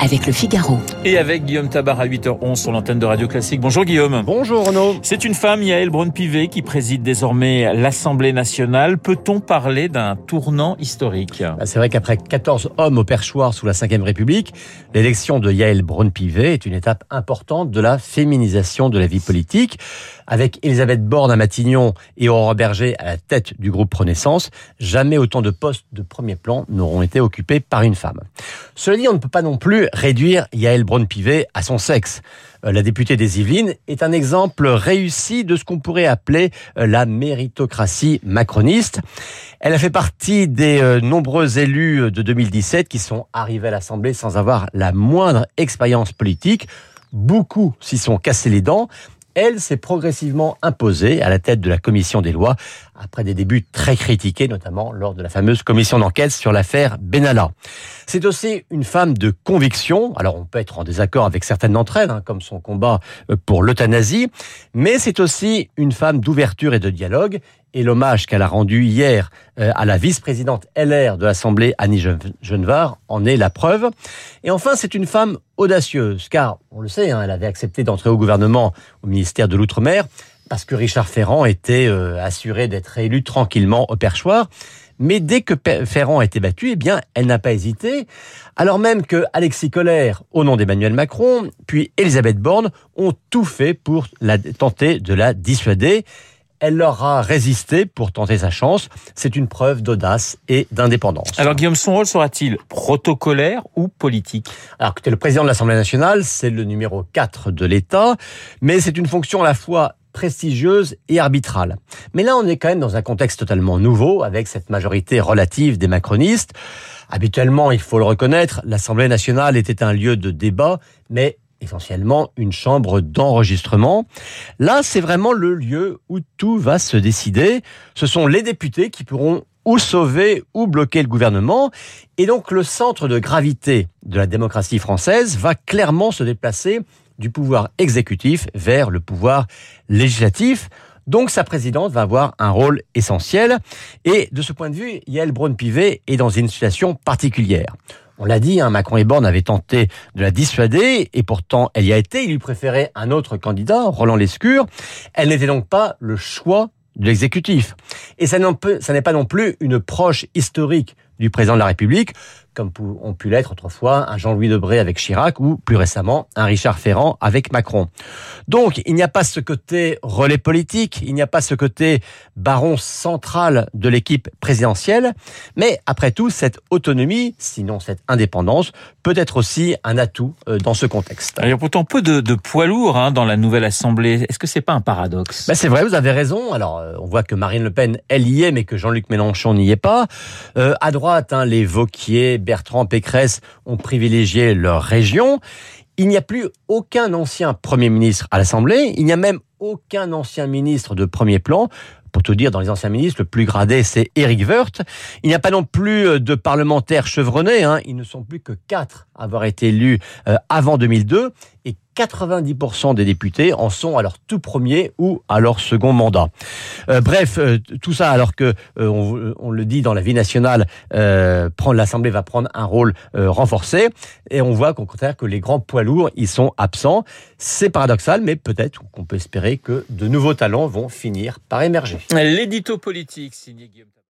avec le Figaro. Et avec Guillaume Tabar à 8h11 sur l'antenne de Radio Classique. Bonjour Guillaume. Bonjour Renaud. C'est une femme, Yael Braun-Pivet, qui préside désormais l'Assemblée nationale. Peut-on parler d'un tournant historique? Bah, C'est vrai qu'après 14 hommes au perchoir sous la Ve République, l'élection de Yael Braun-Pivet est une étape importante de la féminisation de la vie politique. Avec Elisabeth Borne à Matignon et Aurore Berger à la tête du groupe Renaissance, jamais autant de postes de premier plan n'auront été occupés par une femme. Cela dit, on ne peut pas non plus réduire Yael Braun-Pivet à son sexe. Euh, la députée des Yvelines est un exemple réussi de ce qu'on pourrait appeler euh, la méritocratie macroniste. Elle a fait partie des euh, nombreux élus de 2017 qui sont arrivés à l'Assemblée sans avoir la moindre expérience politique. Beaucoup s'y sont cassés les dents elle s'est progressivement imposée à la tête de la commission des lois après des débuts très critiqués, notamment lors de la fameuse commission d'enquête sur l'affaire Benalla. C'est aussi une femme de conviction. Alors on peut être en désaccord avec certaines d'entre elles, hein, comme son combat euh, pour l'euthanasie, mais c'est aussi une femme d'ouverture et de dialogue. Et l'hommage qu'elle a rendu hier euh, à la vice-présidente LR de l'Assemblée, Annie Genevard, en est la preuve. Et enfin, c'est une femme audacieuse, car on le sait, hein, elle avait accepté d'entrer au gouvernement au ministère de l'Outre-mer parce que Richard Ferrand était euh, assuré d'être élu tranquillement au perchoir. Mais dès que Ferrand a été battu, eh bien, elle n'a pas hésité, alors même que Alexis Collère, au nom d'Emmanuel Macron, puis Elisabeth Borne, ont tout fait pour la, tenter de la dissuader. Elle leur a résisté pour tenter sa chance. C'est une preuve d'audace et d'indépendance. Alors Guillaume, son rôle sera-t-il protocolaire ou politique? Alors écoutez, le président de l'Assemblée nationale, c'est le numéro 4 de l'État, mais c'est une fonction à la fois prestigieuse et arbitrale. Mais là, on est quand même dans un contexte totalement nouveau, avec cette majorité relative des macronistes. Habituellement, il faut le reconnaître, l'Assemblée nationale était un lieu de débat, mais essentiellement une chambre d'enregistrement. Là, c'est vraiment le lieu où tout va se décider. Ce sont les députés qui pourront ou sauver ou bloquer le gouvernement. Et donc le centre de gravité de la démocratie française va clairement se déplacer du pouvoir exécutif vers le pouvoir législatif. Donc sa présidente va avoir un rôle essentiel. Et de ce point de vue, Yael Braun-Pivet est dans une situation particulière. On l'a dit, hein, Macron et Borne avaient tenté de la dissuader, et pourtant elle y a été. Il lui préférait un autre candidat, Roland Lescure. Elle n'était donc pas le choix de l'exécutif. Et ça n'est pas non plus une proche historique du président de la République, comme ont pu l'être autrefois un Jean-Louis Debré avec Chirac ou plus récemment un Richard Ferrand avec Macron. Donc il n'y a pas ce côté relais politique, il n'y a pas ce côté baron central de l'équipe présidentielle, mais après tout cette autonomie, sinon cette indépendance, peut être aussi un atout euh, dans ce contexte. Il y a pourtant peu de, poids lourds hein, dans la nouvelle Assemblée. Est-ce que c'est pas un paradoxe? Ben C'est vrai, vous avez raison. Alors euh, on voit que Marine Le Pen, elle y est, mais que Jean-Luc Mélenchon n'y est pas. Euh, à droite, hein, les Vauquier, Bertrand, Pécresse ont privilégié leur région. Il n'y a plus aucun ancien Premier ministre à l'Assemblée, il n'y a même aucun ancien ministre de premier plan. Pour tout dire, dans les anciens ministres, le plus gradé, c'est Éric Woerth. Il n'y a pas non plus de parlementaires chevronnés. Hein. Ils ne sont plus que quatre à avoir été élus euh, avant 2002. Et 90% des députés en sont à leur tout premier ou à leur second mandat. Euh, bref, euh, tout ça alors que euh, on, le dit dans la vie nationale, prendre l'Assemblée va prendre un rôle renforcé et on voit qu'au contraire que les grands poids lourds ils sont absents. C'est paradoxal, mais peut-être qu'on peut espérer que de nouveaux talents vont finir par émerger. L'édito politique signé Guillaume.